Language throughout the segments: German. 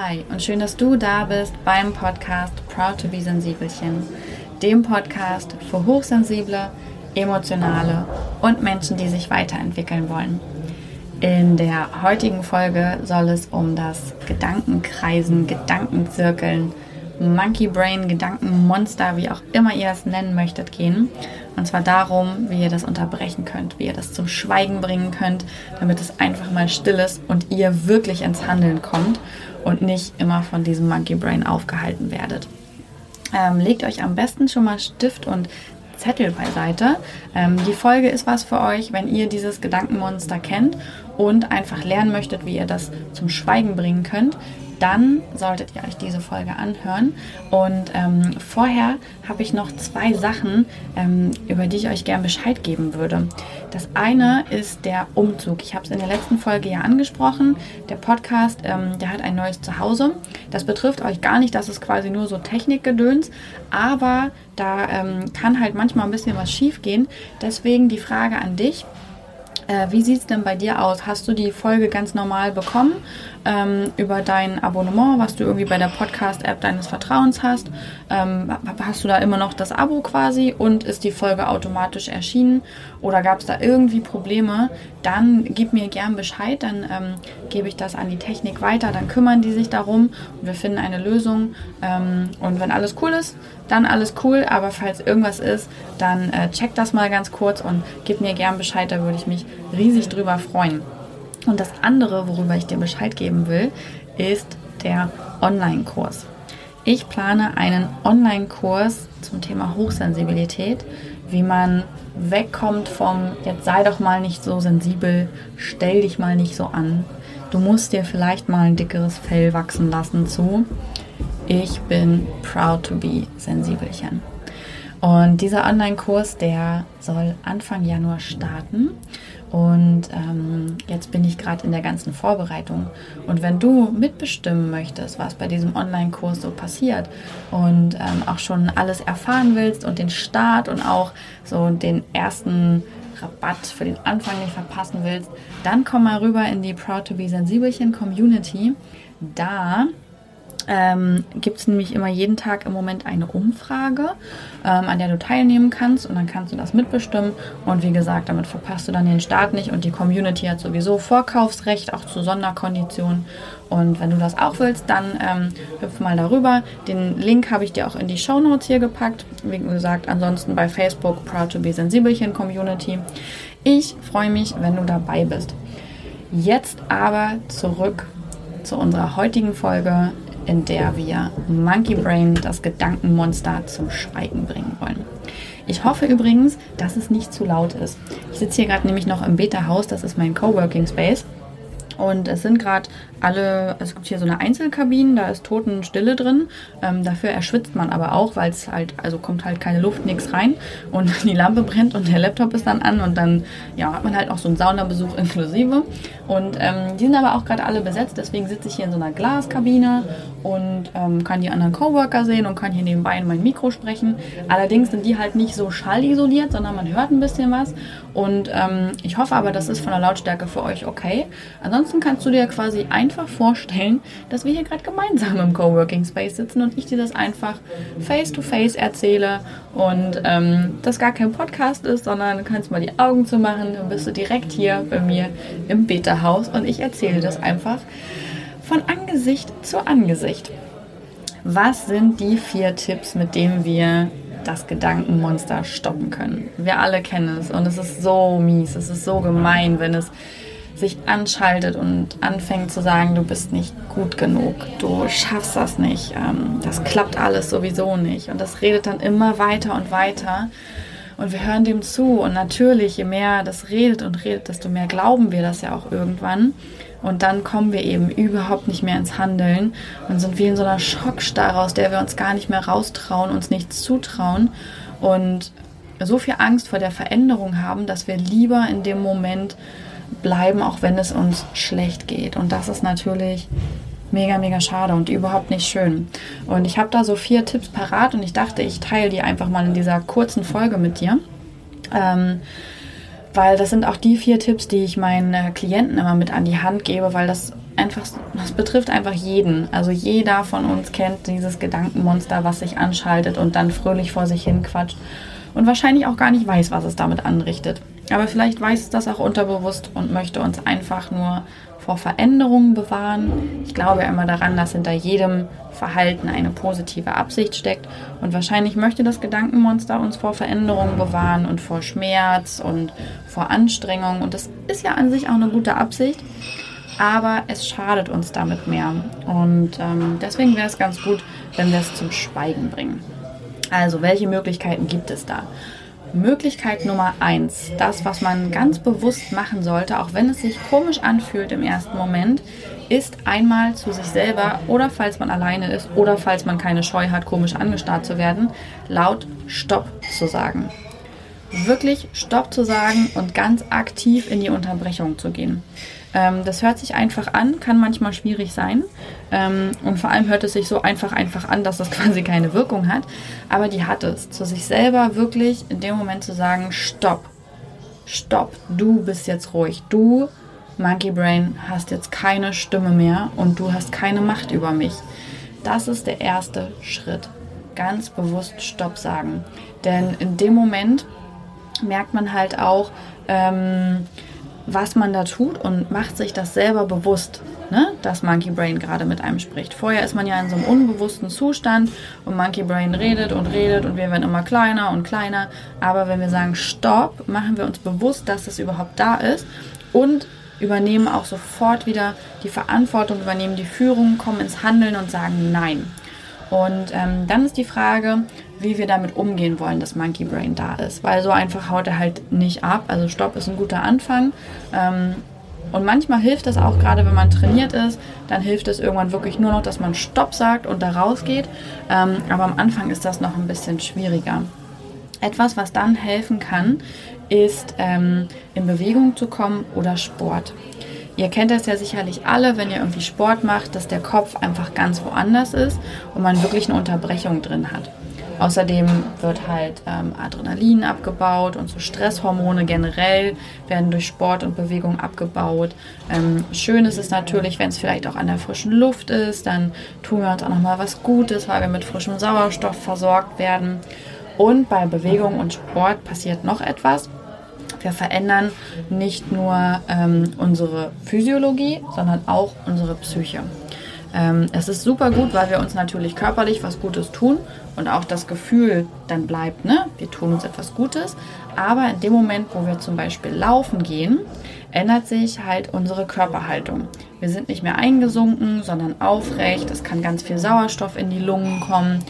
Hi und schön, dass du da bist beim Podcast Proud to be Sensibelchen, dem Podcast für hochsensible, emotionale und Menschen, die sich weiterentwickeln wollen. In der heutigen Folge soll es um das Gedankenkreisen, Gedankenzirkeln, Monkey Brain, Gedankenmonster, wie auch immer ihr es nennen möchtet, gehen. Und zwar darum, wie ihr das unterbrechen könnt, wie ihr das zum Schweigen bringen könnt, damit es einfach mal still ist und ihr wirklich ins Handeln kommt und nicht immer von diesem Monkey Brain aufgehalten werdet. Ähm, legt euch am besten schon mal Stift und Zettel beiseite. Ähm, die Folge ist was für euch, wenn ihr dieses Gedankenmonster kennt und einfach lernen möchtet, wie ihr das zum Schweigen bringen könnt dann solltet ihr euch diese Folge anhören. Und ähm, vorher habe ich noch zwei Sachen, ähm, über die ich euch gern Bescheid geben würde. Das eine ist der Umzug. Ich habe es in der letzten Folge ja angesprochen. Der Podcast, ähm, der hat ein neues Zuhause. Das betrifft euch gar nicht, das ist quasi nur so Technikgedöns, aber da ähm, kann halt manchmal ein bisschen was schief gehen. Deswegen die Frage an dich. Äh, wie sieht es denn bei dir aus? Hast du die Folge ganz normal bekommen ähm, über dein Abonnement, was du irgendwie bei der Podcast-App deines Vertrauens hast? Ähm, hast du da immer noch das Abo quasi und ist die Folge automatisch erschienen? Oder gab es da irgendwie Probleme? Dann gib mir gern Bescheid, dann ähm, gebe ich das an die Technik weiter, dann kümmern die sich darum und wir finden eine Lösung. Ähm, und wenn alles cool ist, dann alles cool. Aber falls irgendwas ist, dann äh, check das mal ganz kurz und gib mir gern Bescheid, da würde ich mich riesig drüber freuen. Und das andere, worüber ich dir Bescheid geben will, ist der Online-Kurs. Ich plane einen Online-Kurs zum Thema Hochsensibilität, wie man wegkommt vom jetzt sei doch mal nicht so sensibel, stell dich mal nicht so an. Du musst dir vielleicht mal ein dickeres Fell wachsen lassen zu. Ich bin proud to be Sensibelchen. Und dieser Online-Kurs, der soll Anfang Januar starten. Und ähm, jetzt bin ich gerade in der ganzen Vorbereitung. Und wenn du mitbestimmen möchtest, was bei diesem Online-Kurs so passiert und ähm, auch schon alles erfahren willst und den Start und auch so den ersten Rabatt für den Anfang nicht verpassen willst, dann komm mal rüber in die Proud to be Sensibelchen Community. Da ähm, gibt es nämlich immer jeden Tag im Moment eine Umfrage, ähm, an der du teilnehmen kannst und dann kannst du das mitbestimmen. Und wie gesagt, damit verpasst du dann den Start nicht und die Community hat sowieso Vorkaufsrecht, auch zu Sonderkonditionen. Und wenn du das auch willst, dann ähm, hüpf mal darüber. Den Link habe ich dir auch in die Show Notes hier gepackt. Wie gesagt, ansonsten bei Facebook Proud to be Sensibelchen Community. Ich freue mich, wenn du dabei bist. Jetzt aber zurück zu unserer heutigen Folge in der wir Monkey Brain, das Gedankenmonster, zum Schweigen bringen wollen. Ich hoffe übrigens, dass es nicht zu laut ist. Ich sitze hier gerade nämlich noch im Beta-Haus, das ist mein Coworking Space. Und es sind gerade alle, es gibt hier so eine Einzelkabine, da ist Totenstille drin. Ähm, dafür erschwitzt man aber auch, weil es halt, also kommt halt keine Luft, nichts rein und die Lampe brennt und der Laptop ist dann an und dann ja, hat man halt auch so einen Saunabesuch inklusive. Und ähm, die sind aber auch gerade alle besetzt, deswegen sitze ich hier in so einer Glaskabine und ähm, kann die anderen Coworker sehen und kann hier nebenbei in mein Mikro sprechen. Allerdings sind die halt nicht so schallisoliert, sondern man hört ein bisschen was. Und ähm, ich hoffe aber, das ist von der Lautstärke für euch okay. Ansonsten kannst du dir quasi einfach vorstellen, dass wir hier gerade gemeinsam im Coworking Space sitzen und ich dir das einfach face to face erzähle und ähm, das gar kein Podcast ist, sondern du kannst mal die Augen zu machen, dann bist du direkt hier bei mir im Beta-Haus und ich erzähle das einfach von Angesicht zu Angesicht. Was sind die vier Tipps, mit denen wir das Gedankenmonster stoppen können? Wir alle kennen es und es ist so mies, es ist so gemein, wenn es sich anschaltet und anfängt zu sagen, du bist nicht gut genug, du schaffst das nicht, ähm, das klappt alles sowieso nicht. Und das redet dann immer weiter und weiter. Und wir hören dem zu. Und natürlich, je mehr das redet und redet, desto mehr glauben wir das ja auch irgendwann. Und dann kommen wir eben überhaupt nicht mehr ins Handeln und sind wie in so einer Schockstarre, aus der wir uns gar nicht mehr raustrauen, uns nichts zutrauen und so viel Angst vor der Veränderung haben, dass wir lieber in dem Moment bleiben, auch wenn es uns schlecht geht. Und das ist natürlich mega, mega schade und überhaupt nicht schön. Und ich habe da so vier Tipps parat und ich dachte, ich teile die einfach mal in dieser kurzen Folge mit dir. Ähm, weil das sind auch die vier Tipps, die ich meinen Klienten immer mit an die Hand gebe, weil das einfach, das betrifft einfach jeden. Also jeder von uns kennt dieses Gedankenmonster, was sich anschaltet und dann fröhlich vor sich hin quatscht und wahrscheinlich auch gar nicht weiß, was es damit anrichtet. Aber vielleicht weiß es das auch unterbewusst und möchte uns einfach nur vor Veränderungen bewahren. Ich glaube immer daran, dass hinter jedem Verhalten eine positive Absicht steckt. Und wahrscheinlich möchte das Gedankenmonster uns vor Veränderungen bewahren und vor Schmerz und vor Anstrengung. Und das ist ja an sich auch eine gute Absicht. Aber es schadet uns damit mehr. Und ähm, deswegen wäre es ganz gut, wenn wir es zum Schweigen bringen. Also, welche Möglichkeiten gibt es da? Möglichkeit Nummer eins, das, was man ganz bewusst machen sollte, auch wenn es sich komisch anfühlt im ersten Moment, ist einmal zu sich selber oder falls man alleine ist oder falls man keine Scheu hat, komisch angestarrt zu werden, laut Stopp zu sagen. Wirklich Stopp zu sagen und ganz aktiv in die Unterbrechung zu gehen. Ähm, das hört sich einfach an, kann manchmal schwierig sein. Ähm, und vor allem hört es sich so einfach einfach an, dass das quasi keine Wirkung hat. Aber die hat es. Zu sich selber wirklich in dem Moment zu sagen, stopp. Stopp, du bist jetzt ruhig. Du, Monkey Brain, hast jetzt keine Stimme mehr und du hast keine Macht über mich. Das ist der erste Schritt. Ganz bewusst Stopp sagen. Denn in dem Moment merkt man halt auch, ähm, was man da tut und macht sich das selber bewusst, ne? dass Monkey Brain gerade mit einem spricht. Vorher ist man ja in so einem unbewussten Zustand und Monkey Brain redet und redet und wir werden immer kleiner und kleiner. Aber wenn wir sagen Stopp, machen wir uns bewusst, dass es überhaupt da ist und übernehmen auch sofort wieder die Verantwortung, übernehmen die Führung, kommen ins Handeln und sagen Nein. Und ähm, dann ist die Frage, wie wir damit umgehen wollen, dass Monkey Brain da ist. Weil so einfach haut er halt nicht ab. Also Stopp ist ein guter Anfang. Ähm, und manchmal hilft es auch, gerade wenn man trainiert ist, dann hilft es irgendwann wirklich nur noch, dass man Stopp sagt und da rausgeht. Ähm, aber am Anfang ist das noch ein bisschen schwieriger. Etwas, was dann helfen kann, ist ähm, in Bewegung zu kommen oder Sport. Ihr kennt das ja sicherlich alle, wenn ihr irgendwie Sport macht, dass der Kopf einfach ganz woanders ist und man wirklich eine Unterbrechung drin hat. Außerdem wird halt ähm, Adrenalin abgebaut und so Stresshormone generell werden durch Sport und Bewegung abgebaut. Ähm, schön ist es natürlich, wenn es vielleicht auch an der frischen Luft ist, dann tun wir uns auch nochmal was Gutes, weil wir mit frischem Sauerstoff versorgt werden. Und bei Bewegung und Sport passiert noch etwas. Wir verändern nicht nur ähm, unsere Physiologie, sondern auch unsere Psyche. Ähm, es ist super gut, weil wir uns natürlich körperlich was Gutes tun und auch das Gefühl dann bleibt, ne? wir tun uns etwas Gutes. Aber in dem Moment, wo wir zum Beispiel laufen gehen, ändert sich halt unsere Körperhaltung. Wir sind nicht mehr eingesunken, sondern aufrecht. Es kann ganz viel Sauerstoff in die Lungen kommen.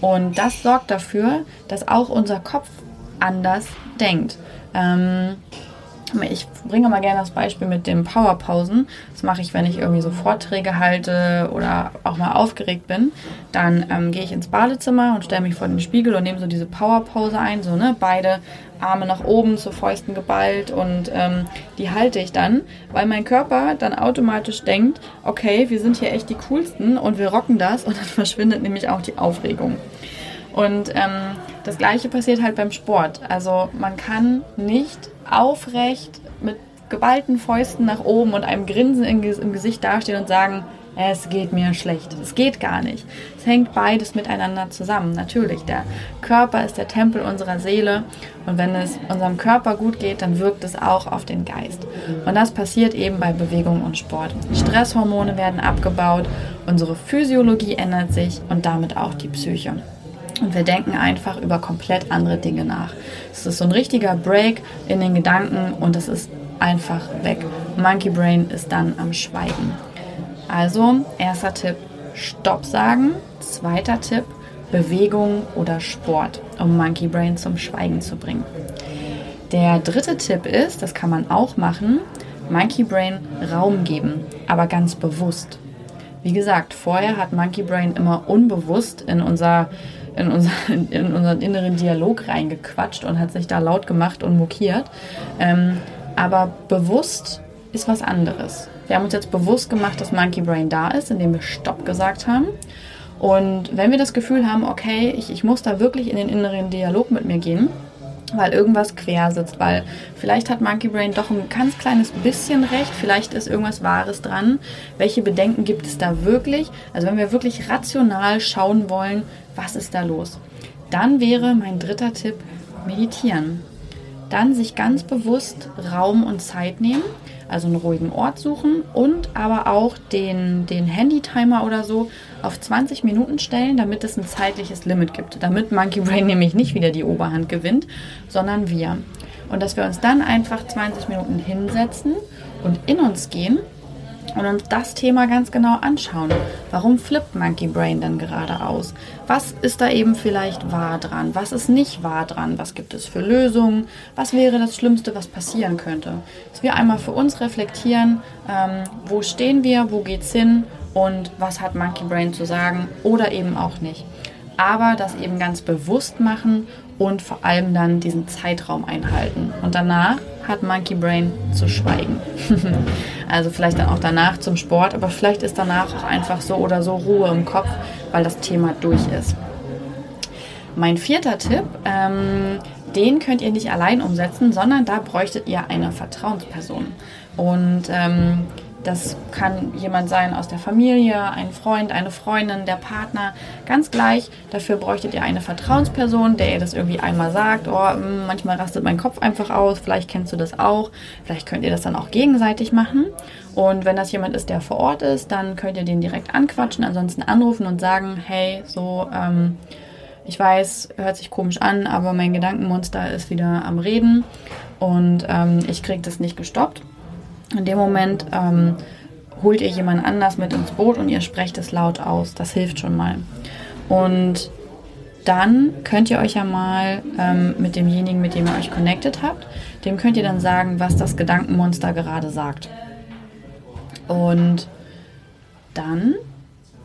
Und das sorgt dafür, dass auch unser Kopf anders denkt. Ähm, ich bringe mal gerne das Beispiel mit den Powerpausen. Das mache ich, wenn ich irgendwie so Vorträge halte oder auch mal aufgeregt bin. Dann ähm, gehe ich ins Badezimmer und stelle mich vor den Spiegel und nehme so diese Powerpause ein, so ne, beide Arme nach oben, zu Fäusten geballt und ähm, die halte ich dann, weil mein Körper dann automatisch denkt, okay, wir sind hier echt die coolsten und wir rocken das und dann verschwindet nämlich auch die Aufregung. Und ähm, das gleiche passiert halt beim Sport. Also man kann nicht aufrecht mit geballten Fäusten nach oben und einem Grinsen im Gesicht dastehen und sagen, es geht mir schlecht. Es geht gar nicht. Es hängt beides miteinander zusammen. Natürlich, der Körper ist der Tempel unserer Seele und wenn es unserem Körper gut geht, dann wirkt es auch auf den Geist. Und das passiert eben bei Bewegung und Sport. Stresshormone werden abgebaut, unsere Physiologie ändert sich und damit auch die Psyche. Und wir denken einfach über komplett andere Dinge nach. Es ist so ein richtiger Break in den Gedanken und es ist einfach weg. Monkey Brain ist dann am Schweigen. Also, erster Tipp, Stopp sagen. Zweiter Tipp, Bewegung oder Sport, um Monkey Brain zum Schweigen zu bringen. Der dritte Tipp ist, das kann man auch machen, Monkey Brain Raum geben, aber ganz bewusst. Wie gesagt, vorher hat Monkey Brain immer unbewusst in unser in, unser, in unseren inneren Dialog reingequatscht und hat sich da laut gemacht und mokiert. Ähm, aber bewusst ist was anderes. Wir haben uns jetzt bewusst gemacht, dass Monkey Brain da ist, indem wir Stopp gesagt haben. Und wenn wir das Gefühl haben, okay, ich, ich muss da wirklich in den inneren Dialog mit mir gehen, weil irgendwas quer sitzt, weil vielleicht hat Monkey Brain doch ein ganz kleines bisschen recht, vielleicht ist irgendwas Wahres dran. Welche Bedenken gibt es da wirklich? Also wenn wir wirklich rational schauen wollen, was ist da los? Dann wäre mein dritter Tipp meditieren. Dann sich ganz bewusst Raum und Zeit nehmen also einen ruhigen Ort suchen und aber auch den, den Handy-Timer oder so auf 20 Minuten stellen, damit es ein zeitliches Limit gibt. Damit Monkey Brain nämlich nicht wieder die Oberhand gewinnt, sondern wir. Und dass wir uns dann einfach 20 Minuten hinsetzen und in uns gehen und uns das Thema ganz genau anschauen. Warum flippt Monkey Brain dann gerade aus? Was ist da eben vielleicht wahr dran? Was ist nicht wahr dran? Was gibt es für Lösungen? Was wäre das Schlimmste, was passieren könnte? Dass wir einmal für uns reflektieren, ähm, wo stehen wir, wo geht's hin und was hat Monkey Brain zu sagen oder eben auch nicht. Aber das eben ganz bewusst machen und vor allem dann diesen Zeitraum einhalten. Und danach hat Monkey Brain zu schweigen. also vielleicht dann auch danach zum Sport, aber vielleicht ist danach auch einfach so oder so Ruhe im Kopf, weil das Thema durch ist. Mein vierter Tipp, ähm, den könnt ihr nicht allein umsetzen, sondern da bräuchtet ihr eine Vertrauensperson. Und ähm, das kann jemand sein aus der Familie, ein Freund, eine Freundin, der Partner, ganz gleich. Dafür bräuchtet ihr eine Vertrauensperson, der ihr das irgendwie einmal sagt. Oh, hm, manchmal rastet mein Kopf einfach aus, vielleicht kennst du das auch. Vielleicht könnt ihr das dann auch gegenseitig machen. Und wenn das jemand ist, der vor Ort ist, dann könnt ihr den direkt anquatschen, ansonsten anrufen und sagen, hey, so, ähm, ich weiß, hört sich komisch an, aber mein Gedankenmonster ist wieder am Reden und ähm, ich kriege das nicht gestoppt. In dem Moment ähm, holt ihr jemand anders mit ins Boot und ihr sprecht es laut aus. Das hilft schon mal. Und dann könnt ihr euch ja mal ähm, mit demjenigen, mit dem ihr euch connected habt, dem könnt ihr dann sagen, was das Gedankenmonster gerade sagt. Und dann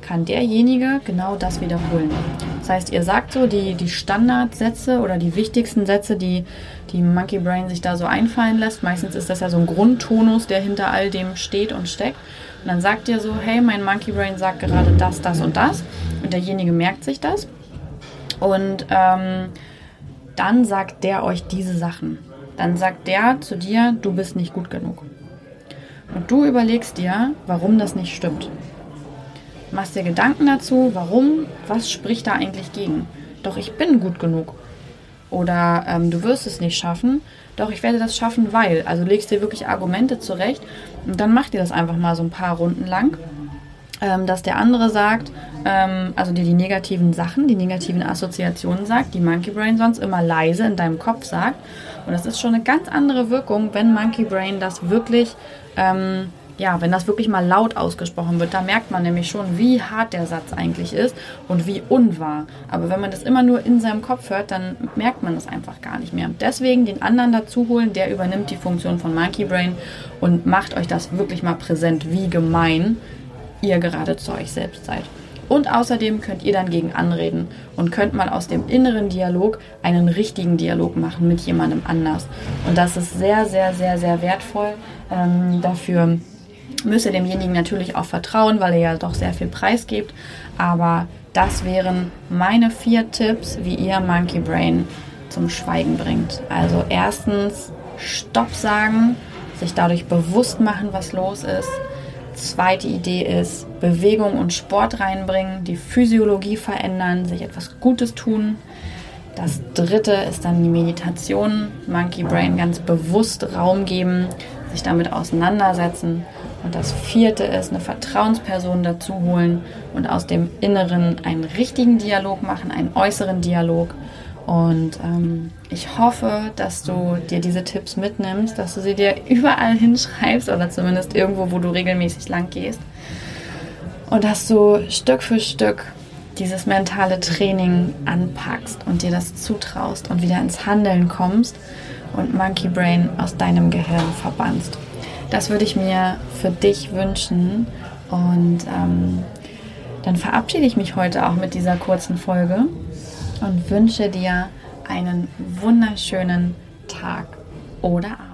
kann derjenige genau das wiederholen. Das heißt, ihr sagt so die, die Standardsätze oder die wichtigsten Sätze, die die Monkey Brain sich da so einfallen lässt. Meistens ist das ja so ein Grundtonus, der hinter all dem steht und steckt. Und dann sagt ihr so, hey, mein Monkey Brain sagt gerade das, das und das. Und derjenige merkt sich das. Und ähm, dann sagt der euch diese Sachen. Dann sagt der zu dir, du bist nicht gut genug. Und du überlegst dir, warum das nicht stimmt machst dir Gedanken dazu, warum, was spricht da eigentlich gegen. Doch ich bin gut genug. Oder ähm, du wirst es nicht schaffen, doch ich werde das schaffen, weil. Also legst dir wirklich Argumente zurecht und dann mach dir das einfach mal so ein paar Runden lang. Ähm, dass der andere sagt, ähm, also dir die negativen Sachen, die negativen Assoziationen sagt, die Monkey Brain sonst immer leise in deinem Kopf sagt. Und das ist schon eine ganz andere Wirkung, wenn Monkey Brain das wirklich ähm, ja, wenn das wirklich mal laut ausgesprochen wird, da merkt man nämlich schon, wie hart der Satz eigentlich ist und wie unwahr. Aber wenn man das immer nur in seinem Kopf hört, dann merkt man das einfach gar nicht mehr. Deswegen den anderen dazu holen, der übernimmt die Funktion von Monkey Brain und macht euch das wirklich mal präsent, wie gemein ihr gerade zu euch selbst seid. Und außerdem könnt ihr dann gegen anreden und könnt mal aus dem inneren Dialog einen richtigen Dialog machen mit jemandem anders. Und das ist sehr, sehr, sehr, sehr wertvoll ähm, dafür müsst ihr demjenigen natürlich auch vertrauen, weil er ja doch sehr viel Preis gibt. Aber das wären meine vier Tipps, wie ihr Monkey Brain zum Schweigen bringt. Also erstens Stopp sagen, sich dadurch bewusst machen, was los ist. Zweite Idee ist Bewegung und Sport reinbringen, die Physiologie verändern, sich etwas Gutes tun. Das dritte ist dann die Meditation, Monkey Brain ganz bewusst Raum geben, sich damit auseinandersetzen. Und das vierte ist, eine Vertrauensperson dazu holen und aus dem Inneren einen richtigen Dialog machen, einen äußeren Dialog. Und ähm, ich hoffe, dass du dir diese Tipps mitnimmst, dass du sie dir überall hinschreibst oder zumindest irgendwo, wo du regelmäßig lang gehst. Und dass du Stück für Stück dieses mentale Training anpackst und dir das zutraust und wieder ins Handeln kommst und Monkey Brain aus deinem Gehirn verbannst. Das würde ich mir für dich wünschen. Und ähm, dann verabschiede ich mich heute auch mit dieser kurzen Folge und wünsche dir einen wunderschönen Tag oder Abend.